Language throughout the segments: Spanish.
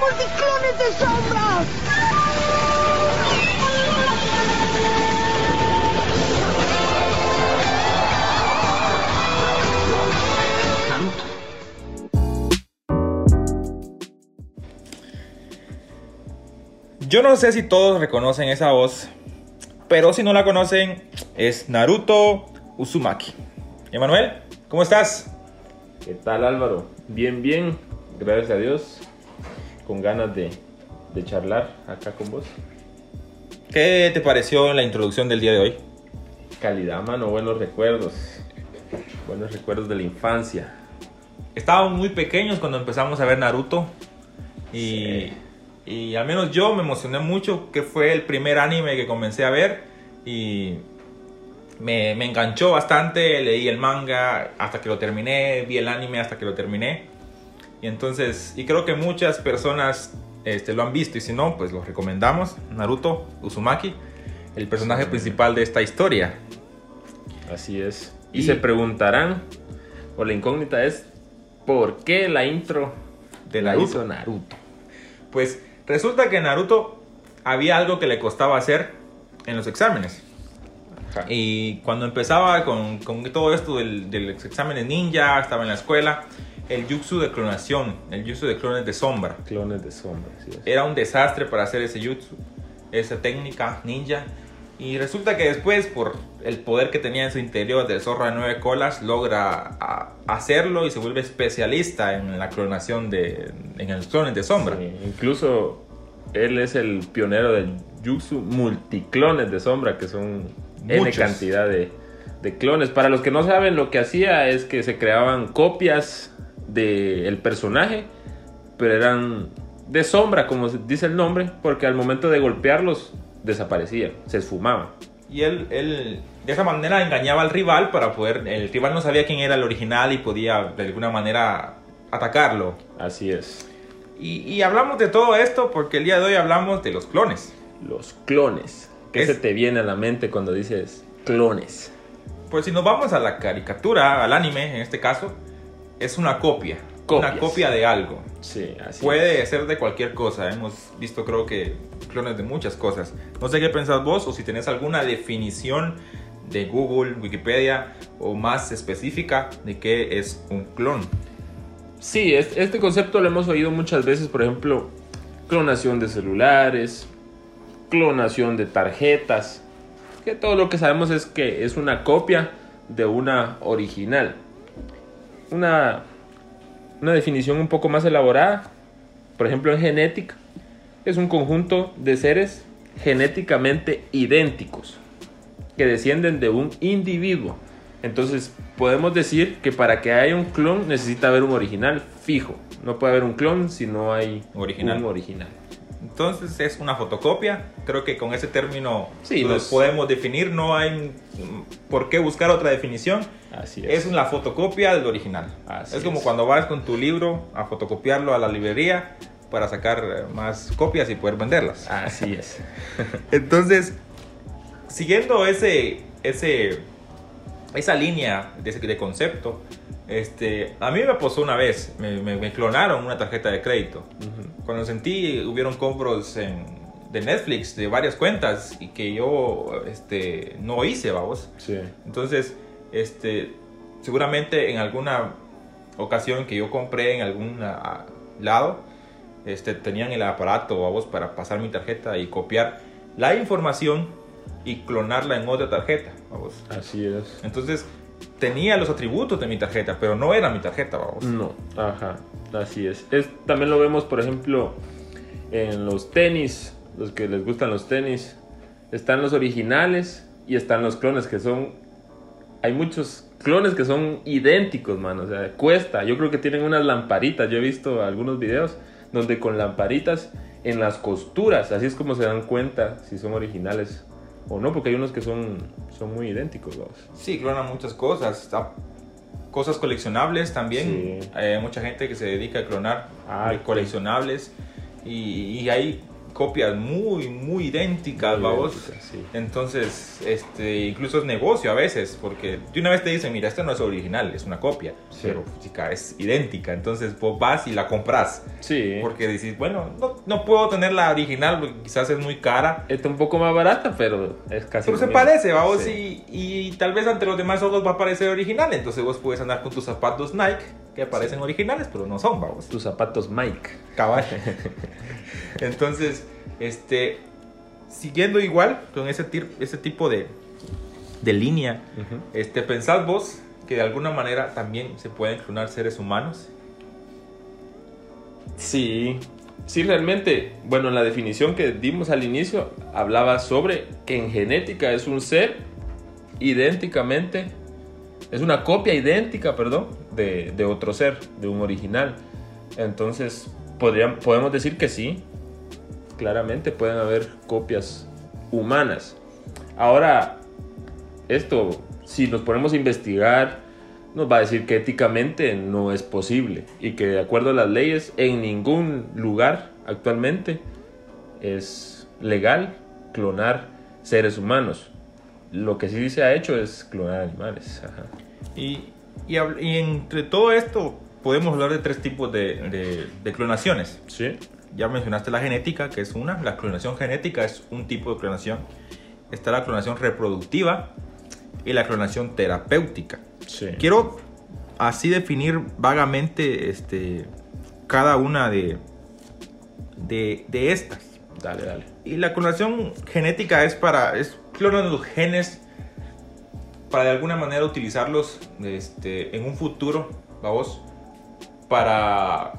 multiclones de sombras! Yo no sé si todos reconocen esa voz, pero si no la conocen, es Naruto Uzumaki. Emanuel, ¿cómo estás? ¿Qué tal Álvaro? Bien, bien, gracias a Dios, con ganas de, de charlar acá con vos. ¿Qué te pareció la introducción del día de hoy? Calidad, mano, buenos recuerdos, buenos recuerdos de la infancia. Estábamos muy pequeños cuando empezamos a ver Naruto y, Sí. y al menos yo me emocioné mucho que fue el primer anime que comencé a ver y me, me enganchó bastante, leí el manga hasta que lo terminé, vi el anime hasta que lo terminé y entonces, y creo que muchas personas este, lo han visto y si no, pues lo recomendamos, Naruto Uzumaki, el personaje principal de esta historia. Así es. Y, Y- se preguntarán, o la incógnita es, ¿por qué la intro De la Naruto. hizo Naruto? Pues resulta que Naruto había algo que le costaba hacer en los exámenes. Ajá. Y cuando empezaba con, con todo esto del, del examen de ninja, estaba en la escuela, el jutsu de clonación, el jutsu de clones de sombra, Clones de sombra, es. era un desastre para hacer ese jutsu, esa técnica ninja. Y resulta que después, por el poder que tenía en su interior del zorro de nueve colas, logra hacerlo y se vuelve especialista en la clonación de en los clones de sombra. Sí, incluso él es el pionero del Jutsu multiclones de sombra, que son N Muchos. cantidad de, de clones. Para los que no saben, lo que hacía es que se creaban copias del personaje, pero eran de sombra, como dice el nombre, porque al momento de golpearlos desaparecían, se esfumaban. Y él, él de esa manera engañaba al rival para poder... El rival no sabía quién era el original y podía de alguna manera atacarlo. Así es. Y, y hablamos de todo esto porque el día de hoy hablamos de los clones. Los clones. ¿Qué Es- se te viene a la mente cuando dices clones? Pues si nos vamos a la caricatura, al anime en este caso, es una copia. Copias. Una copia de algo. Sí, así Puede es. ser de cualquier cosa. Hemos visto creo que clones de muchas cosas. No sé qué pensás vos o si tenés alguna definición de Google, Wikipedia o más específica de qué es un clon. Sí, es- este concepto lo hemos oído muchas veces, por ejemplo, clonación de celulares, clonación de tarjetas, que todo lo que sabemos es que es una copia de una original. Una, una definición un poco más elaborada, por ejemplo en genética, es un conjunto de seres genéticamente idénticos que descienden de un individuo. Entonces podemos decir que para que haya un clon necesita haber un original fijo. No puede haber un clon si no hay Original. un original. Entonces es una fotocopia. Creo que con ese término Sí, lo nos- podemos definir. No hay por qué buscar otra definición. Así es. Es una fotocopia del original. Así es como es. cuando vas con tu libro a fotocopiarlo a la librería para sacar eh, más copias y poder venderlas. Así es. Entonces, siguiendo ese, ese, esa línea de concepto, este, a mí me pasó una vez, me, me- me clonaron una tarjeta de crédito. Ujú. Cuando sentí, hubieron compros en- de Netflix de varias cuentas y que yo este, no hice, vamos. Sí. Entonces, este, seguramente en alguna ocasión que yo compré en algún lado, este, tenían el aparato vamos, para pasar mi tarjeta y copiar la información y clonarla en otra tarjeta. Vamos. Así es. Entonces, tenía los atributos de mi tarjeta, pero no era mi tarjeta. Vamos. No, ajá, así es. También lo vemos, por ejemplo, en los tenis, los que les gustan los tenis. Están los originales y están los clones que son... Hay muchos clones que son idénticos, mano. O sea, cuesta. Yo creo que tienen unas lamparitas. Yo he visto algunos videos donde con lamparitas en las costuras, así es como se dan cuenta si son originales o no, porque hay unos que son, son muy idénticos, vamos. Sí, clonan muchas cosas. Cosas coleccionables también. Sí. Hay mucha gente que se dedica a clonar Ah, eh, coleccionables. Y, y hay copias muy, muy idénticas, Muy vamos. idénticas, sí. Entonces, este, incluso es negocio a veces, porque de una vez te dicen, mira, esto no es original, es una copia, Sí. pero chica, es idéntica. Entonces, vos vas y la compras. Sí. Porque dices, bueno, no, no puedo tener la original porque quizás es muy cara. Está un poco más barata, pero es casi. Pero se mismo. parece, vamos, Sí. y, y tal vez ante los demás ojos va a parecer original. Entonces vos puedes andar con tus zapatos Nike que parecen originales, pero no son, vamos. Tus zapatos Mike. Cabal. Entonces, este, siguiendo igual con ese, tipo de, de línea, este, ¿pensás vos que de alguna manera también se pueden clonar seres humanos? Sí, sí, realmente, bueno, en la definición que dimos al inicio, hablaba sobre que en genética es un ser idénticamente, es una copia idéntica, perdón, de, otro ser, de un original. Entonces, podrían, podemos decir que sí, claramente pueden haber copias humanas. Ahora, esto, si nos ponemos a investigar, nos va a decir que éticamente no es posible y que de acuerdo a las leyes en ningún lugar actualmente es legal clonar seres humanos. Lo que sí se ha hecho es clonar animales. Ajá. Y, y, hab- y entre todo esto podemos hablar de tres tipos de, de- de clonaciones. Sí. Ya mencionaste la genética, que es una. La clonación genética es un tipo de clonación. Está la clonación reproductiva y la clonación terapéutica. Sí. Quiero así definir vagamente este, cada una de, de, de estas. Dale, dale. Y la clonación genética es para. Es clonan los genes para de alguna manera utilizarlos este, en un futuro, vamos, para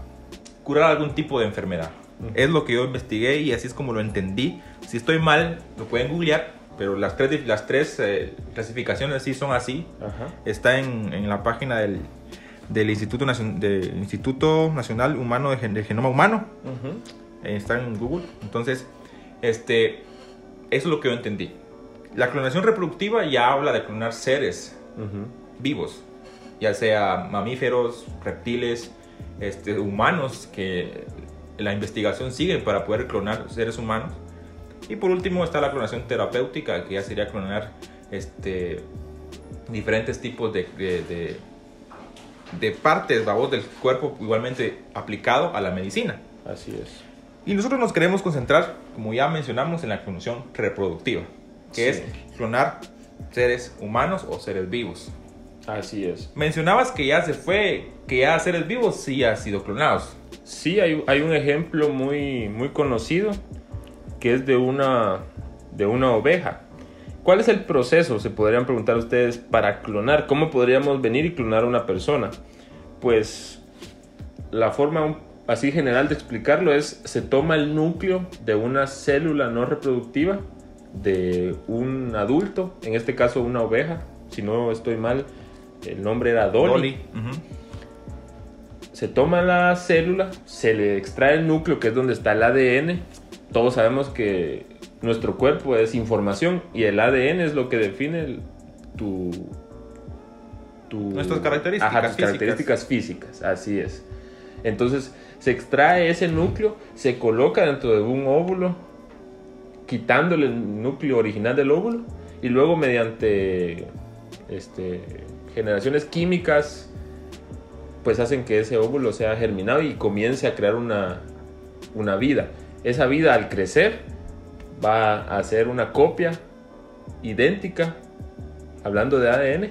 curar algún tipo de enfermedad. Es lo que yo investigué y así es como lo entendí. Si estoy mal, lo pueden googlear, pero las tres, las tres eh, clasificaciones sí son así. Está en, en la página del, del Instituto, Nacion- Instituto Nacional Humano de, Gen- de Genoma Humano. Está en Google. Entonces, este, eso es lo que yo entendí. La clonación reproductiva ya habla de clonar seres Ujú. vivos, ya sea mamíferos, reptiles, este, humanos, que la investigación sigue para poder clonar seres humanos. Y por último está la clonación terapéutica, que ya sería clonar este, diferentes tipos de, de, de- de partes vamos, del cuerpo igualmente aplicado a la medicina. Así es. Y nosotros nos queremos concentrar, como ya mencionamos, en la clonación reproductiva, que Sí. es clonar seres humanos o seres vivos. Así es. Mencionabas que ya se fue, que ya seres vivos sí han sido clonados. Sí, hay, hay un ejemplo muy, muy conocido que es de una, de una oveja. ¿Cuál es el proceso, se podrían preguntar ustedes, para clonar? ¿Cómo podríamos venir y clonar a una persona? Pues la forma así general de explicarlo es, se toma el núcleo de una célula no reproductiva de un adulto, en este caso una oveja, si no estoy mal, el nombre era Dolly se toma la célula, se le extrae el núcleo, que es donde está el ADN. Todos sabemos que nuestro cuerpo es información y el ADN es lo que define el- tu, tu- Nuestras características Ajá, tus físicas. características físicas, así es. Entonces se extrae ese núcleo, se coloca dentro de un óvulo, quitándole el núcleo original del óvulo y luego mediante este, generaciones químicas pues hacen que ese óvulo sea germinado y comience a crear una, una vida. Esa vida al crecer va a ser una copia idéntica, hablando de ADN,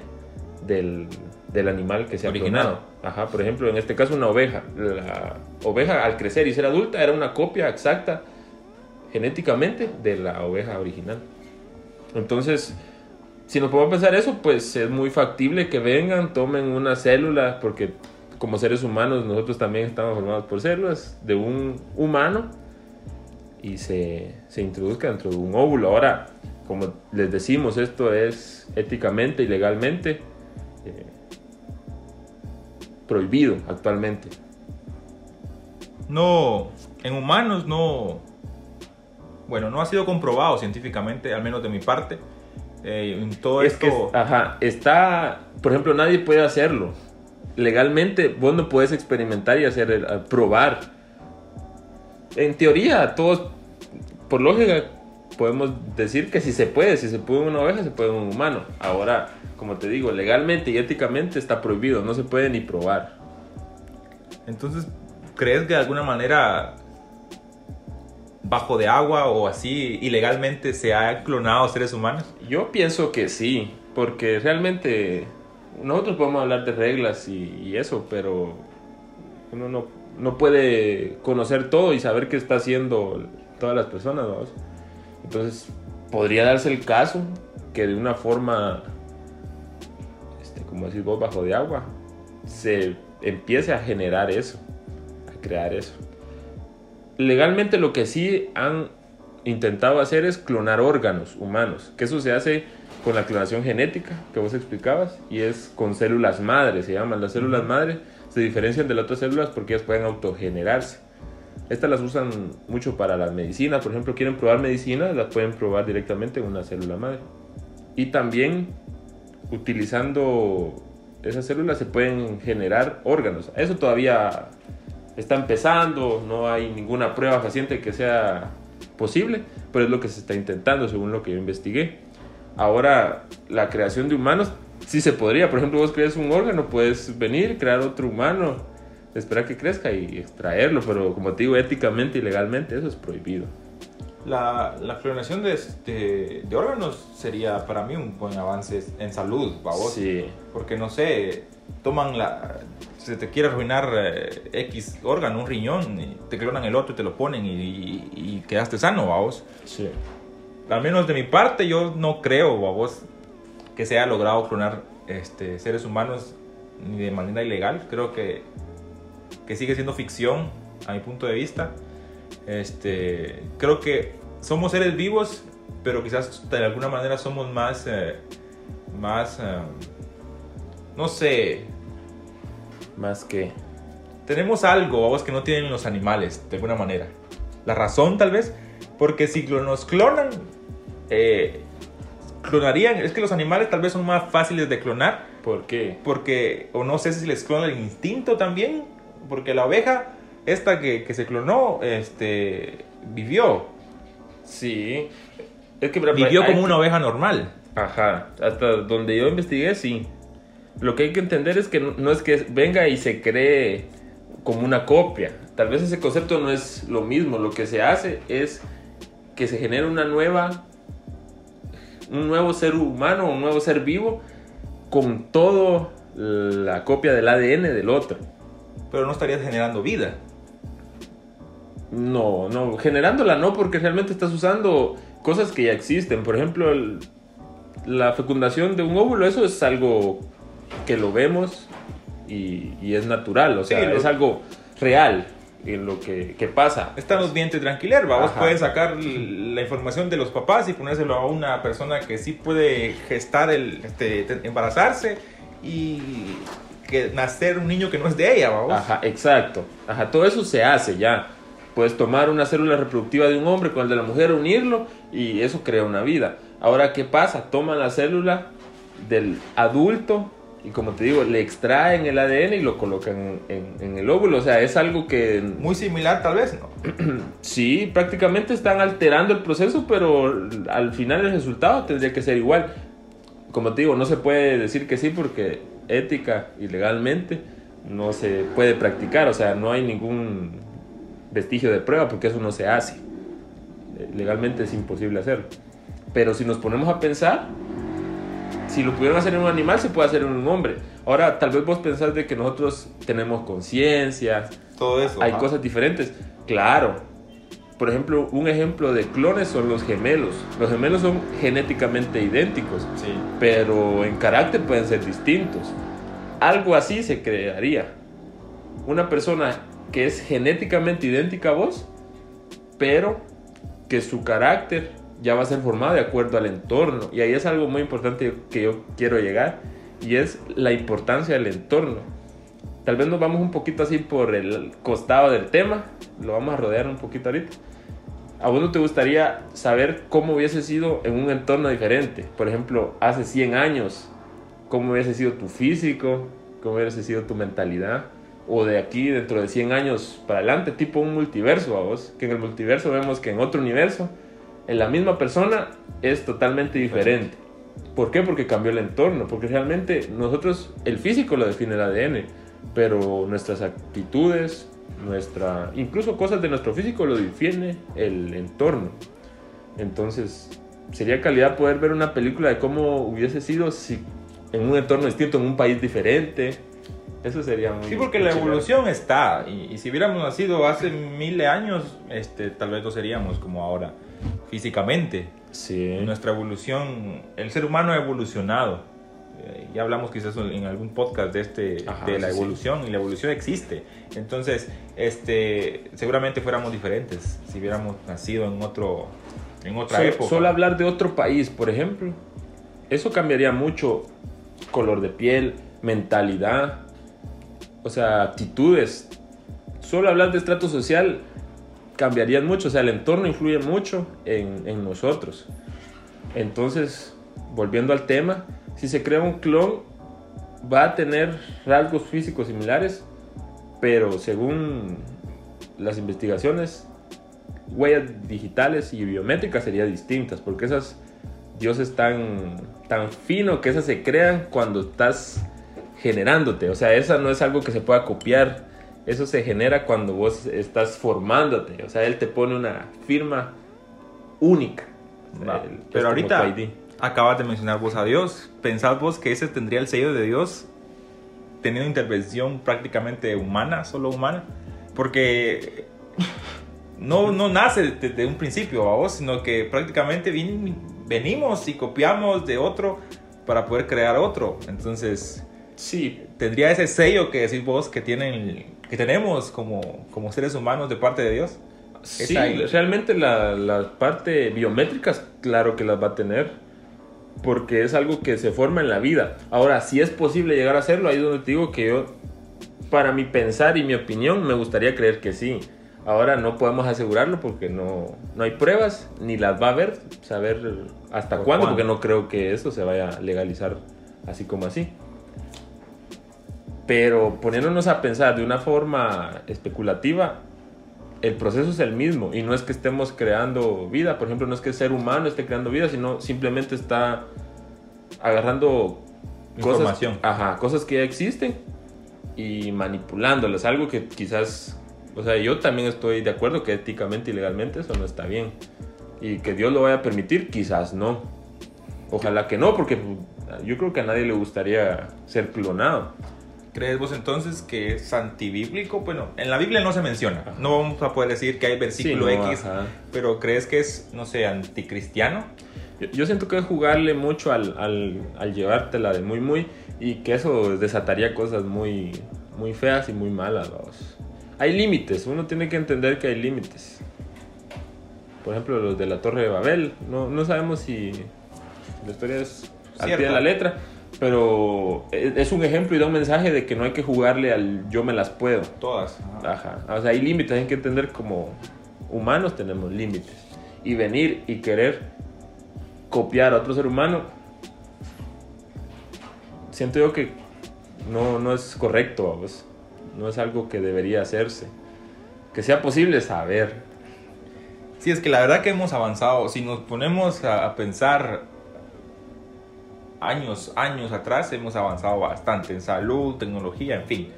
del, del animal que se ha Original. clonado. Ajá, por ejemplo, en este caso una oveja. La oveja al crecer y ser adulta era una copia exacta genéticamente de la oveja original. Entonces, si nos podemos pensar eso, pues es muy factible que vengan, tomen una célula, porque como seres humanos nosotros también estamos formados por células de un humano y se, se introduzca dentro de un óvulo. Ahora, como les decimos, esto es éticamente y legalmente eh, prohibido actualmente. No, en humanos no, bueno, no ha sido comprobado científicamente, al menos de mi parte. Eh, en todo Es esto, que, ajá, está, por ejemplo, nadie puede hacerlo. Legalmente, vos no puedes experimentar y hacer, el- probar. En teoría, todos por lógica, podemos decir que si se puede, si se puede una oveja, se puede un humano. Ahora, como te digo, legalmente y éticamente está prohibido, no se puede ni probar. Entonces, ¿crees que de alguna manera bajo de agua o así ilegalmente se ha clonado seres humanos? Yo pienso que sí, porque realmente nosotros podemos hablar de reglas y, eso, pero uno no, no, puede conocer todo y saber qué está haciendo todas las personas. Entonces, podría darse el caso que de una forma, este, como decís vos, bajo de agua, se empiece a generar eso, a crear eso. Legalmente lo que sí han intentado hacer es clonar órganos humanos, que eso se hace con la clonación genética que vos explicabas y es con células madre, se llaman las células madre, se diferencian de las otras células porque ellas pueden autogenerarse. Estas las usan mucho para las medicinas, por ejemplo, quieren probar medicinas, las pueden probar directamente en una célula madre. Y también utilizando esas células se pueden generar órganos. Eso todavía está empezando, no hay ninguna prueba fehaciente que sea posible, pero es lo que se está intentando según lo que yo investigué. Ahora, la creación de humanos sí se podría. Por ejemplo, vos creas un órgano, puedes venir, crear otro humano, esperar que crezca y extraerlo, pero como te digo, éticamente y legalmente eso es prohibido. La, la clonación de, de, de, órganos sería para mí un buen avance en salud, ¿vos? Sí. Porque no sé, toman la. Si te quiere arruinar eh, X órgano, un riñón, y te clonan el otro y te lo ponen y, y, y quedaste sano, vos. Sí. Al menos de mi parte, yo no creo, vos, que se haya logrado clonar este, seres humanos ni de manera ilegal. Creo que, que sigue siendo ficción, a mi punto de vista. Este, creo que somos seres vivos, pero quizás de alguna manera somos más, eh, más, eh, no sé, más que tenemos algo, vamos, que no tienen los animales, de alguna manera. La razón, tal vez, porque si nos clonan, eh, clonarían, es que los animales tal vez son más fáciles de clonar. ¿Por qué? Porque, o no sé si les clona el instinto también, porque la oveja esta que, que, se clonó, este, vivió. Sí. Es que vivió como una oveja normal. Ajá. Hasta donde yo investigué, sí. Lo que hay que entender es que no, no es que venga y se cree como una copia. Tal vez ese concepto no es lo mismo. Lo que se hace es que se genera una nueva, un nuevo ser humano, un nuevo ser vivo con todo la copia del ADN del otro. Pero no estarías generando vida. No, no, generándola no, porque realmente estás usando cosas que ya existen. Por ejemplo, el, la fecundación de un óvulo, eso es algo que lo vemos y, y es natural, o sea, Sí, lo- es algo real en lo que, que pasa. Estamos bien tranquiler, vos Ajá. puedes sacar la información de los papás y ponérselo a una persona que sí puede gestar el, este, te- embarazarse y que nacer un niño que no es de ella, vamos. Ajá, exacto. Ajá, todo eso se hace ya. Puedes tomar una célula reproductiva de un hombre con el de la mujer, unirlo y eso crea una vida. Ahora, ¿qué pasa? Toman la célula del adulto y como te digo, le extraen el ADN y lo colocan en, en el óvulo. O sea, es algo que Muy similar tal vez, ¿no? sí, prácticamente están alterando el proceso, pero al final el resultado tendría que ser igual. Como te digo, no se puede decir que sí porque ética y legalmente no se puede practicar, o sea, no hay ningún vestigio de prueba porque eso no se hace. Eh, Legalmente es imposible hacerlo. Pero si nos ponemos a pensar, si lo pudieron hacer en un animal, se puede hacer en un hombre. Ahora, tal vez vos pensás de que nosotros tenemos conciencia, Todo eso. hay ajá. cosas diferentes. Claro. Por ejemplo, un ejemplo de clones son los gemelos. Los gemelos son genéticamente idénticos, Sí. pero en carácter pueden ser distintos. Algo así se crearía. Una persona que es genéticamente idéntica a vos, pero que su carácter ya va a ser formado de acuerdo al entorno. Y ahí es algo muy importante que yo quiero llegar, y es la importancia del entorno. Tal vez nos vamos un poquito así por el costado del tema, lo vamos a rodear un poquito ahorita. ¿A vos no te gustaría saber cómo hubiese sido en un entorno diferente? Por ejemplo, hace 100 años, cómo hubiese sido tu físico, cómo hubiese sido tu mentalidad, o de aquí dentro de 100 años para adelante, tipo un multiverso, vos, que en el multiverso vemos que en otro universo, en la misma persona es totalmente diferente. ¿Por qué? Porque cambió el entorno, porque realmente nosotros, el físico lo define el ADN, pero nuestras actitudes, nuestra, incluso cosas de nuestro físico lo define el entorno. Entonces, sería calidad poder ver una película de cómo hubiese sido si en un entorno distinto, en un país diferente. Eso sería muy... Sí, porque la evolución está. Y, y, si hubiéramos nacido hace miles de años, este, tal vez no seríamos como ahora, físicamente. Sí. Nuestra evolución, el ser humano ha evolucionado. Eh, ya hablamos quizás en algún podcast de, este, Ajá, de la sí, sí. evolución y la evolución existe. Entonces, este, seguramente fuéramos diferentes si hubiéramos nacido en, otro, en otra Solo, época. solo hablar de otro país, por ejemplo, eso cambiaría mucho color de piel, mentalidad, o sea, actitudes. Solo hablar de estrato social cambiaría mucho, o sea, el entorno influye mucho en, en nosotros. Entonces, volviendo al tema, si se crea un clon, va a tener rasgos físicos similares, pero según las investigaciones, huellas digitales y biométricas serían distintas, porque esas dioses tan, tan fino que esas se crean cuando estás generándote. O sea, esa no es algo que se pueda copiar. Eso se genera cuando vos estás formándote. O sea, él te pone una firma única. O sea, Va, el- es Pero como ahorita acabas de mencionar vos a Dios. ¿Pensás vos que ese tendría el sello de Dios teniendo intervención prácticamente humana, solo humana? Porque no, no nace desde un principio a vos, sino que prácticamente vin- venimos y copiamos de otro para poder crear otro. Entonces, Sí, ¿tendría ese sello que decís vos que, tienen, que tenemos como, como seres humanos de parte de Dios? Sí, realmente la, la parte biométricas, claro que las va a tener, porque es algo que se forma en la vida. Ahora, si es posible llegar a hacerlo, ahí es donde te digo que yo, para mi pensar y mi opinión, me gustaría creer que sí. Ahora no podemos asegurarlo porque no, no hay pruebas, ni las va a haber, saber hasta ¿Por cuándo, cuándo? porque no creo que eso se vaya a legalizar así como así. Pero poniéndonos a pensar de una forma especulativa, el proceso es el mismo y no es que estemos creando vida, por ejemplo, no es que el ser humano esté creando vida, sino simplemente está agarrando Información. Cosas, ajá, cosas que ya existen y manipulándolas, algo que quizás, o sea, yo también estoy de acuerdo que éticamente y legalmente eso no está bien y que Dios lo vaya a permitir, quizás no. Ojalá que no, porque yo creo que a nadie le gustaría ser clonado. ¿Crees vos entonces que es antibíblico? Bueno, en la Biblia no se menciona. No vamos a poder decir que hay versículo Sí, no, X, ajá. pero ¿crees que es, no sé, anticristiano? Yo, yo siento que es jugarle mucho al, al, al llevártela de muy muy y que eso desataría cosas muy, muy feas y muy malas. vamos. Hay límites, uno tiene que entender que hay límites. Por ejemplo, los de la Torre de Babel, no, no sabemos si la historia es al pie de la letra, pero es, es un ejemplo y da un mensaje de que no hay que jugarle al yo me las puedo. Todas. Ajá. O sea, hay límites, hay que entender como humanos tenemos límites. Y venir y querer copiar a otro ser humano, siento yo que no, no es correcto, vamos. No es algo que debería hacerse. Que sea posible saber. Sí, es que la verdad que hemos avanzado. Si nos ponemos a pensar años, años atrás, hemos avanzado bastante en salud, tecnología, en fin.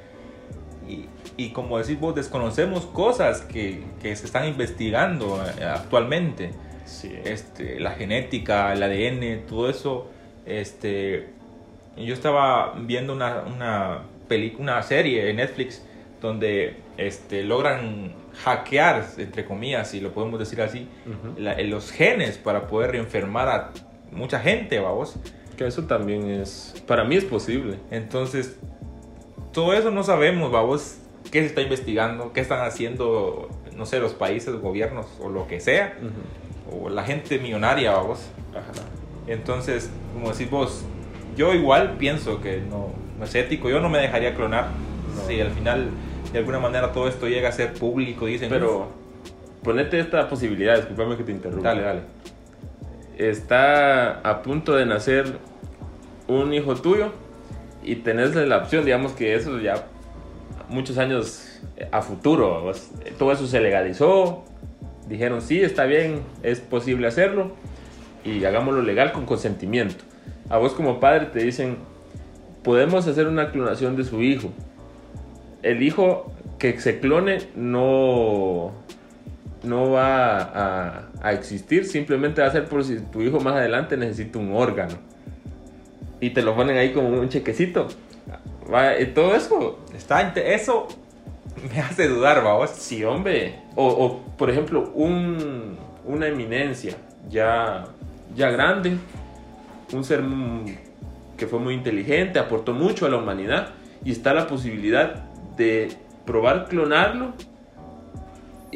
Y, y como decís vos, desconocemos cosas que, que se están investigando eh, actualmente. Sí. este, la genética, el ADN, todo eso. Este, yo estaba viendo una, una, peli- una serie en Netflix donde este, logran hackear, entre comillas, si lo podemos decir así, Ujú. la- los genes para poder reenfermar a mucha gente, vamos. Que eso también es. Para mí es posible. Entonces, todo eso no sabemos, vamos, qué se está investigando, qué están haciendo, no sé, los países, gobiernos o lo que sea, o la gente millonaria, vamos. Ajá. Entonces, como decís vos, yo igual pienso que no, no es ético, yo no me dejaría clonar. No. Si al final, de alguna manera, todo esto llega a ser público, dicen. Pero ponete esta posibilidad, discúlpame que te interrumpa. Dale, dale. Está a punto de nacer un hijo tuyo y tenés la opción, digamos que eso ya muchos años a futuro. ¿vos? Todo eso se legalizó. Dijeron, sí, está bien, es posible hacerlo. Y hagámoslo legal con consentimiento. A vos como padre te dicen, podemos hacer una clonación de su hijo. El hijo que se clone no, no va a, a existir, simplemente va a ser por si tu hijo más adelante necesita un órgano. Y te lo ponen ahí como un chequecito. Va, y todo eso. Está eso me hace dudar, vamos. Sí, hombre. O, o, por ejemplo, un, una eminencia ya, ya grande, un ser que fue muy inteligente, aportó mucho a la humanidad y está la posibilidad de probar clonarlo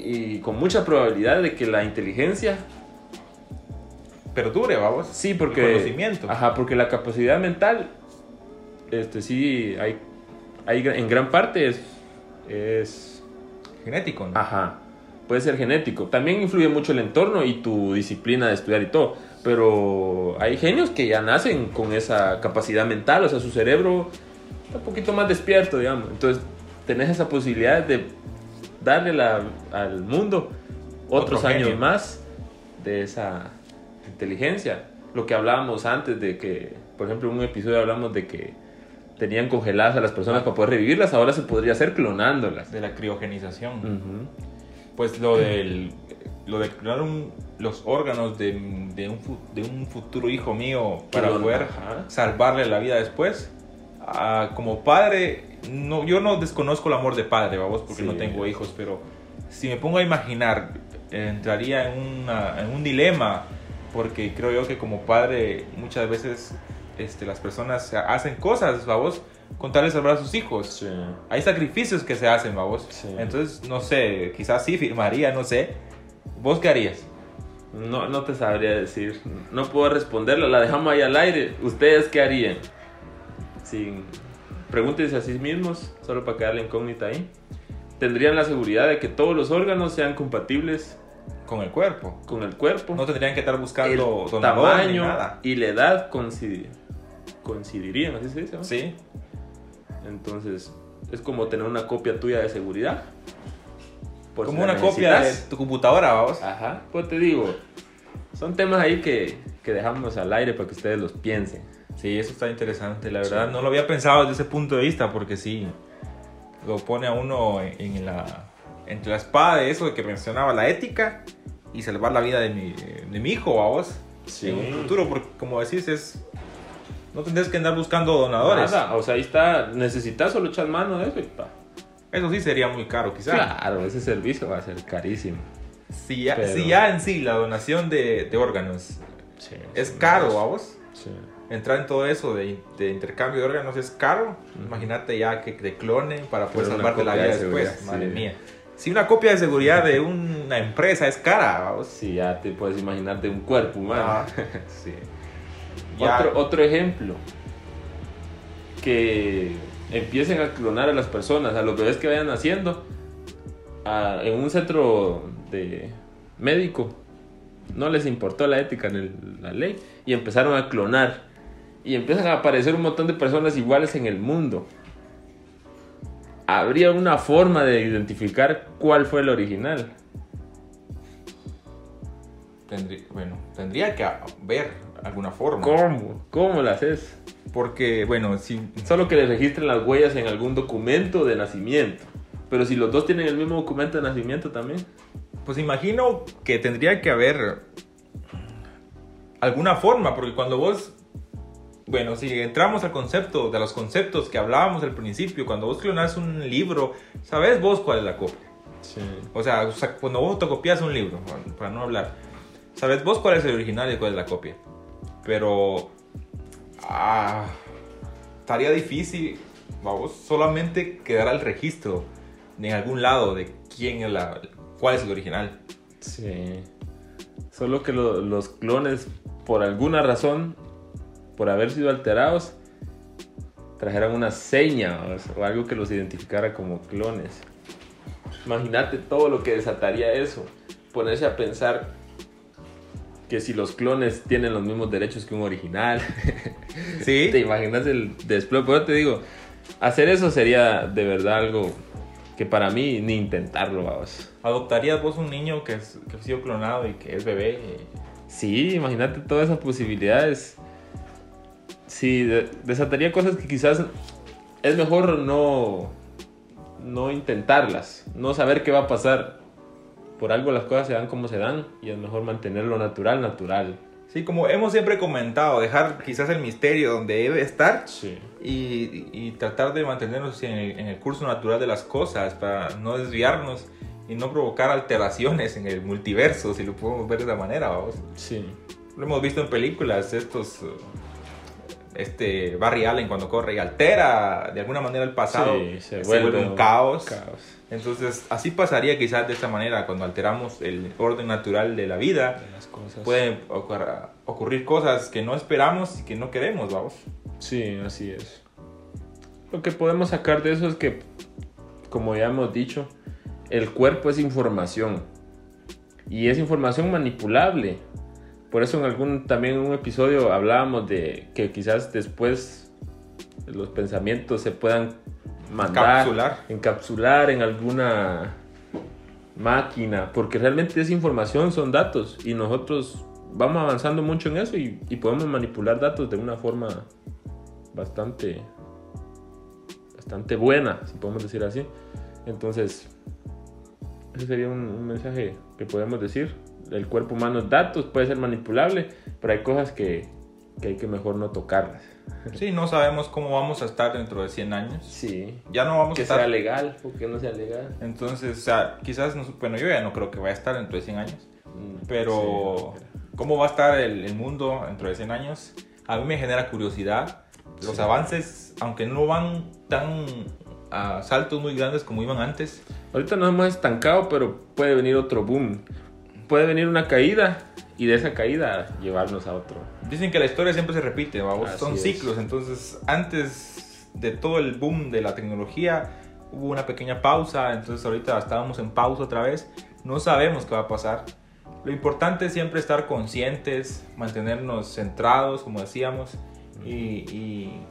y con mucha probabilidad de que la inteligencia Perdure, vamos. Sí, porque. El conocimiento. Ajá, porque la capacidad mental. Este sí, hay. hay en gran parte es. es Genético, ¿no? ajá. Puede ser genético. También influye mucho el entorno y tu disciplina de estudiar y todo. Pero hay genios que ya nacen con esa capacidad mental, o sea, su cerebro está un poquito más despierto, digamos. Entonces, tenés esa posibilidad de darle la- al mundo otros Otro años genio. más de esa inteligencia. Lo que hablábamos antes de que, por ejemplo, en un episodio hablamos de que tenían congeladas a las personas para poder revivirlas, ahora se podría hacer clonándolas. De la criogenización. Pues lo del. Lo de clonar un- los órganos de, de un, de un futuro hijo mío para poder salvarle la vida después. Ah, como padre, no, yo no desconozco el amor de padre, vamos, porque Sí. no tengo hijos, pero si me pongo a imaginar, entraría en, una- en un dilema, porque creo yo que como padre muchas veces este, las personas hacen cosas, vamos, con tal de salvar a sus hijos. Sí. Hay sacrificios que se hacen, vamos. Sí. Entonces, no sé, quizás sí firmaría, no sé. ¿Vos qué harías? No, no te sabría decir. No puedo responderla, la dejamos ahí al aire. ¿Ustedes qué harían? Sin... Pregúntense a sí mismos, solo para quedar la incógnita ahí. ¿Tendrían la seguridad de que todos los órganos sean compatibles Con el cuerpo. con el cuerpo? No tendrían que estar buscando tamaño nada. y la edad coincidi- coincidirían, así se dice. ¿no? Sí. Entonces, es como tener una copia tuya de seguridad. Por si Como la una copia de tu computadora, vamos. Ajá, pues te digo, son temas ahí que, que dejamos al aire para que ustedes los piensen. Sí, eso está interesante, la verdad. Sí. No lo había pensado desde ese punto de vista, porque sí, lo pone a uno en, la, entre la espada de eso de que mencionaba la ética y salvar la vida de mi, de mi hijo, vamos. Sí. En un futuro, porque como decís, es. No tendrías que andar buscando donadores. Nada, o sea, ahí está, necesitas solo echar mano de eso y pa. Eso sí sería muy caro, quizás. Claro, ese servicio va a ser carísimo. Si, ya, Pero- si ya en sí la donación de, de órganos Sí, es caro, vamos. Sí. Entrar en todo eso de, de intercambio de órganos es caro. Imagínate ya que te clonen para poder salvarte la vida de después. Madre sí. mía. Si una copia de seguridad de una empresa es cara, vamos. Sí, ya te puedes imaginar de un cuerpo humano. Ah, sí. Otro, otro ejemplo. Que empiecen a clonar a las personas, a los bebés que vayan naciendo. a- en un centro de médico. No les importó la ética ni la ley. Y empezaron a clonar. Y empiezan a aparecer un montón de personas iguales en el mundo. Habría una forma de identificar cuál fue el original. Tendría, bueno, tendría que haber alguna forma. ¿Cómo? ¿Cómo la haces? Porque, bueno, si Solo que le registren las huellas en algún documento de nacimiento. Pero si los dos tienen el mismo documento de nacimiento también. Pues imagino que tendría que haber alguna forma, porque cuando vos, bueno, si entramos al concepto, de los conceptos que hablábamos al principio, cuando vos clonas un libro, ¿sabes vos cuál es la copia? Sí. O sea, cuando vos copias un libro, para no hablar, ¿sabes vos cuál es el original y cuál es la copia? Pero, ah, estaría difícil, vamos, solamente quedar al registro en algún lado de quién es la, cuál es el original. Sí. Solo que lo- los clones, por alguna razón, por haber sido alterados, trajeran una seña o algo que los identificara como clones. Imagínate todo lo que desataría eso. Ponerse a pensar que si los clones tienen los mismos derechos que un original. Sí. ¿Te imaginas el desplome? Pero te digo, hacer eso sería de verdad algo que para mí ni intentarlo, vamos. ¿Adoptarías vos un niño que, es, que ha sido clonado y que es bebé? Sí, imagínate todas esas posibilidades. Sí, de- desataría cosas que quizás es mejor no, no intentarlas, no saber qué va a pasar. Por algo las cosas se dan como se dan y es mejor mantenerlo natural, natural. Sí, como hemos siempre comentado, dejar quizás el misterio donde debe estar Sí. y, y tratar de mantenernos en el, en el curso natural de las cosas para no desviarnos y no provocar alteraciones en el multiverso, si lo podemos ver de esa manera, vamos. Sí. Lo hemos visto en películas, estos... Este Barry Allen cuando corre y altera de alguna manera el pasado, Sí, se, vuelve, un caos. caos. Entonces, así pasaría quizás de esta manera cuando alteramos el orden natural de la vida. de las cosas. Pueden ocurrir cosas que no esperamos y que no queremos, vamos. Sí, así es. Lo que podemos sacar de eso es que, como ya hemos dicho, el cuerpo es información. Y es información manipulable. Por eso en algún también en un episodio hablábamos de que quizás después los pensamientos se puedan mandar, Encapsular. encapsular en alguna máquina, porque realmente es información, son datos y nosotros vamos avanzando mucho en eso y, y podemos manipular datos de una forma bastante bastante buena, si podemos decir así. Entonces, ese sería un, un mensaje que podemos decir. El cuerpo humano es datos, puede ser manipulable, pero hay cosas que, que hay que mejor no tocarlas. Sí, no sabemos cómo vamos a estar dentro de 100 años. Sí. Ya no vamos Que a estar. sea legal, porque no sea legal. Entonces, o sea, quizás, no, bueno, yo ya no creo que vaya a estar dentro de 100 años. Mm, Pero, sí. ¿cómo va a estar el, el mundo dentro de 100 años? A mí me genera curiosidad. Los Sí. avances, aunque no van tan a saltos muy grandes como iban antes, Ahorita nos hemos estancado, pero puede venir otro boom. Puede venir una caída y de esa caída llevarnos a otro. Dicen que la historia siempre se repite, ¿vamos? Son es. ciclos. Entonces, antes de todo el boom de la tecnología, hubo una pequeña pausa. Entonces, ahorita estábamos en pausa otra vez. No sabemos qué va a pasar. Lo importante es siempre estar conscientes, mantenernos centrados, como decíamos, y, y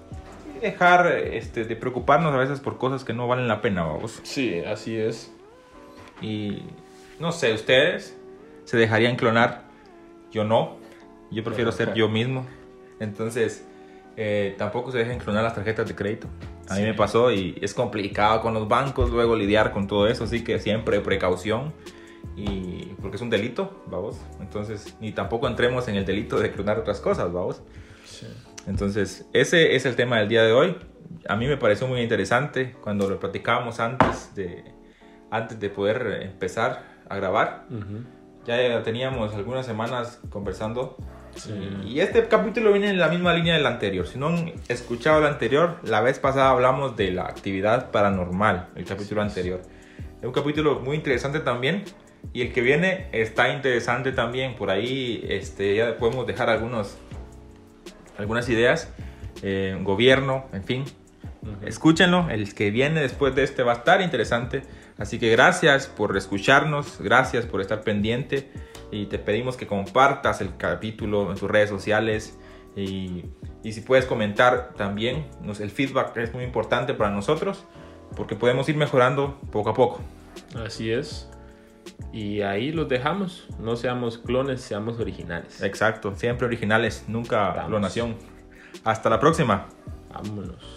dejar este, de preocuparnos a veces por cosas que no valen la pena, vamos. Sí, así es. Y no sé, ustedes se dejarían clonar. Yo no. Yo prefiero ser yo mismo. Entonces, eh, tampoco se dejen clonar las tarjetas de crédito. A mí Sí. me pasó y es complicado con los bancos luego lidiar con todo eso. Así que siempre precaución. Y porque es un delito, vamos. Entonces, ni tampoco entremos en el delito de clonar otras cosas, vamos. Sí. Entonces, ese es el tema del día de hoy. A mí me pareció muy interesante cuando lo platicábamos antes de, antes de poder empezar a grabar. Ujú. Ya teníamos algunas semanas conversando. Sí. Y este capítulo viene en la misma línea del anterior. Si no han escuchado el anterior, la vez pasada hablamos de la actividad paranormal, el capítulo anterior. Es un capítulo muy interesante también. Y el que viene está interesante también. Por ahí este, ya podemos dejar algunos, algunas ideas. Eh, gobierno, en fin. Ujú. Escúchenlo, el que viene después de este va a estar interesante. Así que gracias por escucharnos, gracias por estar pendiente y te pedimos que compartas el capítulo en tus redes sociales y, y si puedes comentar también, nos, el feedback es muy importante para nosotros porque podemos ir mejorando poco a poco. Así es. Y ahí los dejamos. No seamos clones, seamos originales. Exacto, siempre originales, nunca Vamos. clonación. Hasta la próxima. Vámonos.